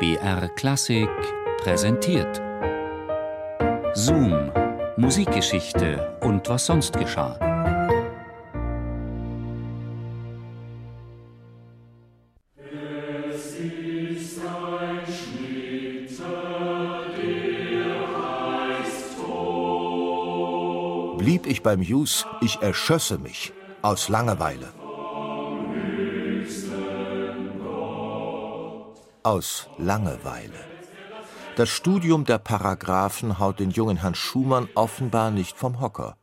BR Klassik präsentiert. Zoom, Musikgeschichte und was sonst geschah. Blieb ich beim Jus, ich erschösse mich aus Langeweile. Aus Langeweile. Das Studium der Paragraphen haut den jungen Herrn Schumann offenbar nicht vom Hocker.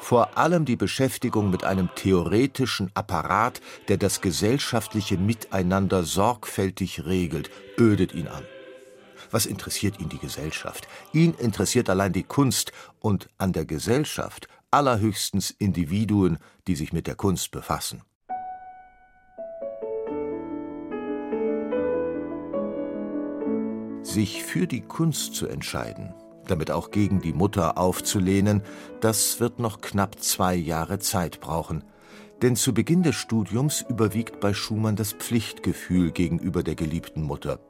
Vor allem die Beschäftigung mit einem theoretischen Apparat, der das gesellschaftliche Miteinander sorgfältig regelt, ödet ihn an. Was interessiert ihn die Gesellschaft? Ihn interessiert allein die Kunst und an der Gesellschaft allerhöchstens Individuen, die sich mit der Kunst befassen. Sich für die Kunst zu entscheiden, damit auch gegen die Mutter aufzulehnen, das wird noch knapp zwei Jahre Zeit brauchen. Denn zu Beginn des Studiums überwiegt bei Schumann das Pflichtgefühl gegenüber der geliebten Mutter.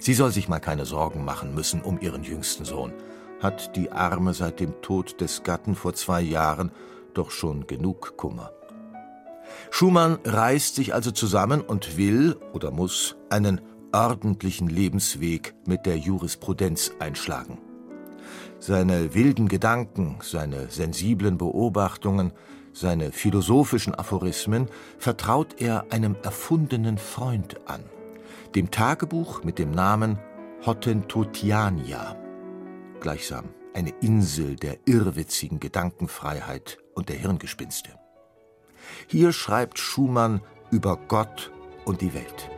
Sie soll sich mal keine Sorgen machen müssen um ihren jüngsten Sohn. Hat die Arme seit dem Tod des Gatten vor zwei Jahren doch schon genug Kummer. Schumann reißt sich also zusammen und will oder muss einen ordentlichen Lebensweg mit der Jurisprudenz einschlagen. Seine wilden Gedanken, seine sensiblen Beobachtungen, seine philosophischen Aphorismen vertraut er einem erfundenen Freund an, dem Tagebuch mit dem Namen Hottentotiania, gleichsam eine Insel der irrwitzigen Gedankenfreiheit und der Hirngespinste. Hier schreibt Schumann über Gott und die Welt.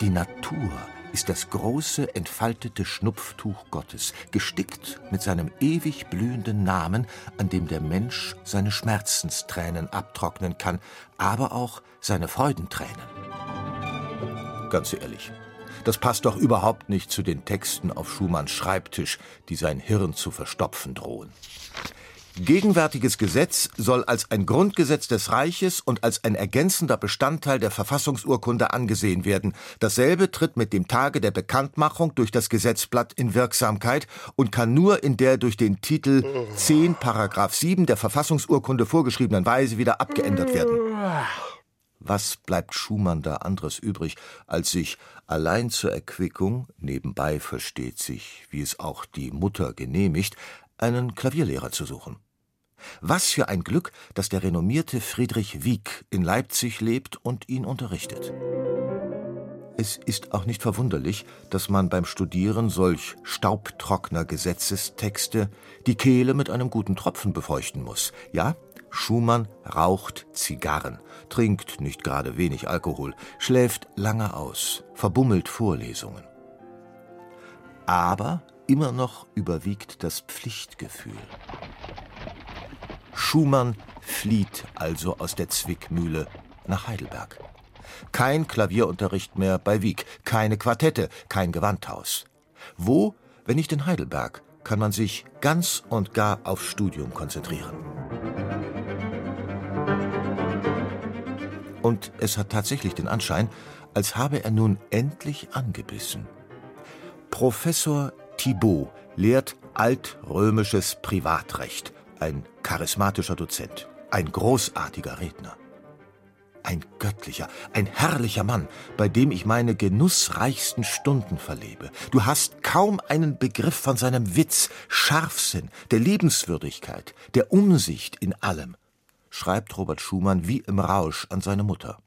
Die Natur ist das große, entfaltete Schnupftuch Gottes, gestickt mit seinem ewig blühenden Namen, an dem der Mensch seine Schmerzenstränen abtrocknen kann, aber auch seine Freudentränen. Ganz ehrlich, das passt doch überhaupt nicht zu den Texten auf Schumanns Schreibtisch, die sein Hirn zu verstopfen drohen. Gegenwärtiges Gesetz soll als ein Grundgesetz des Reiches und als ein ergänzender Bestandteil der Verfassungsurkunde angesehen werden. Dasselbe tritt mit dem Tage der Bekanntmachung durch das Gesetzblatt in Wirksamkeit und kann nur in der durch den Titel 10 Paragraph 7 der Verfassungsurkunde vorgeschriebenen Weise wieder abgeändert werden. Was bleibt Schumann da anderes übrig, als sich allein zur Erquickung, nebenbei versteht sich, wie es auch die Mutter genehmigt, einen Klavierlehrer zu suchen? Was für ein Glück, dass der renommierte Friedrich Wieck in Leipzig lebt und ihn unterrichtet. Es ist auch nicht verwunderlich, dass man beim Studieren solch staubtrockener Gesetzestexte die Kehle mit einem guten Tropfen befeuchten muss. Ja, Schumann raucht Zigarren, trinkt nicht gerade wenig Alkohol, schläft lange aus, verbummelt Vorlesungen. Aber immer noch überwiegt das Pflichtgefühl. Schumann flieht also aus der Zwickmühle nach Heidelberg. Kein Klavierunterricht mehr bei Wieck, keine Quartette, kein Gewandhaus. Wo, wenn nicht in Heidelberg, kann man sich ganz und gar aufs Studium konzentrieren? Und es hat tatsächlich den Anschein, als habe er nun endlich angebissen. Professor Thibaut lehrt altrömisches Privatrecht ein charismatischer Dozent, ein großartiger Redner. Ein göttlicher, ein herrlicher Mann, bei dem ich meine genussreichsten Stunden verlebe. Du hast kaum einen Begriff von seinem Witz, Scharfsinn, der Lebenswürdigkeit, der Umsicht in allem, schreibt Robert Schumann wie im Rausch an seine Mutter.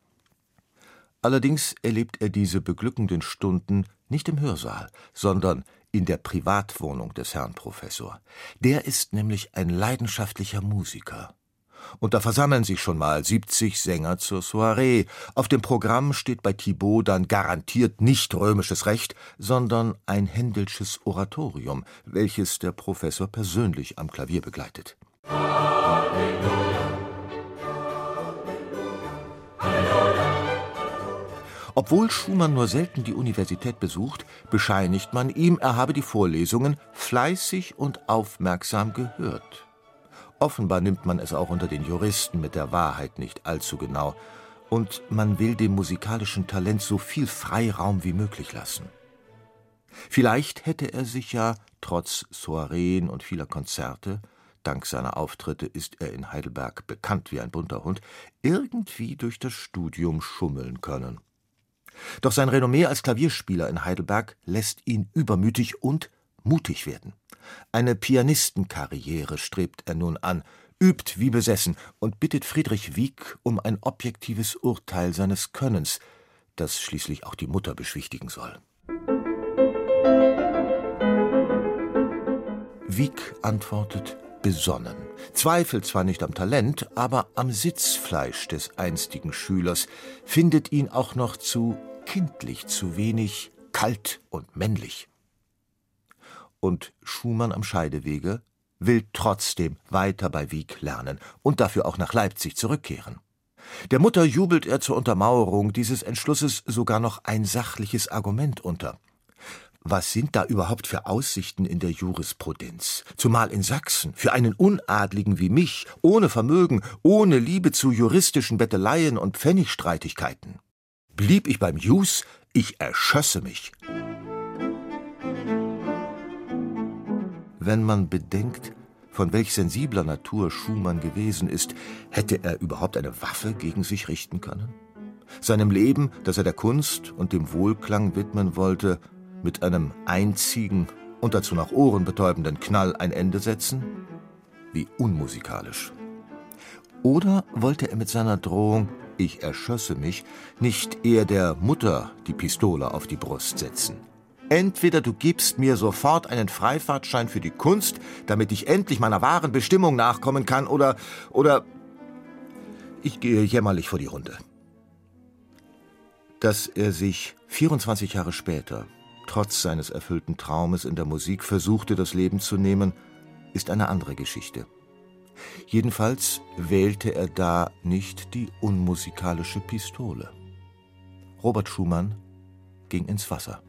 Allerdings erlebt er diese beglückenden Stunden nicht im Hörsaal, sondern in der Privatwohnung des Herrn Professor. Der ist nämlich ein leidenschaftlicher Musiker. Und da versammeln sich schon mal 70 Sänger zur Soiree. Auf dem Programm steht bei Thibaut dann garantiert nicht römisches Recht, sondern ein Händelsches Oratorium, welches der Professor persönlich am Klavier begleitet. Halleluja. Obwohl Schumann nur selten die Universität besucht, bescheinigt man ihm, er habe die Vorlesungen fleißig und aufmerksam gehört. Offenbar nimmt man es auch unter den Juristen mit der Wahrheit nicht allzu genau. und man will dem musikalischen Talent so viel Freiraum wie möglich lassen. Vielleicht hätte er sich ja, trotz Soireen und vieler Konzerte, dank seiner Auftritte ist er in Heidelberg bekannt wie ein bunter Hund, irgendwie durch das Studium schummeln können. Doch sein Renommee als Klavierspieler in Heidelberg lässt ihn übermütig und mutig werden. Eine Pianistenkarriere strebt er nun an, übt wie besessen und bittet Friedrich Wieck um ein objektives Urteil seines Könnens, das schließlich auch die Mutter beschwichtigen soll. Wieck antwortet besonnen, zweifelt zwar nicht am Talent, aber am Sitzfleisch des einstigen Schülers, findet ihn auch noch zu kindlich, zu wenig kalt und männlich. Und Schumann am Scheidewege will trotzdem weiter bei Wieck lernen und dafür auch nach Leipzig zurückkehren. Der Mutter jubelt er zur Untermauerung dieses Entschlusses sogar noch ein sachliches Argument unter. Was sind da überhaupt für Aussichten in der Jurisprudenz? Zumal in Sachsen, für einen Unadligen wie mich, ohne Vermögen, ohne Liebe zu juristischen Betteleien und Pfennigstreitigkeiten. Blieb ich beim Jus, ich erschösse mich. Wenn man bedenkt, von welch sensibler Natur Schumann gewesen ist, hätte er überhaupt eine Waffe gegen sich richten können? Seinem Leben, das er der Kunst und dem Wohlklang widmen wollte, mit einem einzigen und dazu nach ohrenbetäubenden Knall ein Ende setzen? Wie unmusikalisch. Oder wollte er mit seiner Drohung, ich erschösse mich, nicht eher der Mutter die Pistole auf die Brust setzen? Entweder du gibst mir sofort einen Freifahrtschein für die Kunst, damit ich endlich meiner wahren Bestimmung nachkommen kann, oder, oder ich gehe jämmerlich vor die Runde. Dass er sich 24 Jahre später trotz seines erfüllten Traumes in der Musik versuchte, das Leben zu nehmen, ist eine andere Geschichte. Jedenfalls wählte er da nicht die unmusikalische Pistole. Robert Schumann ging ins Wasser.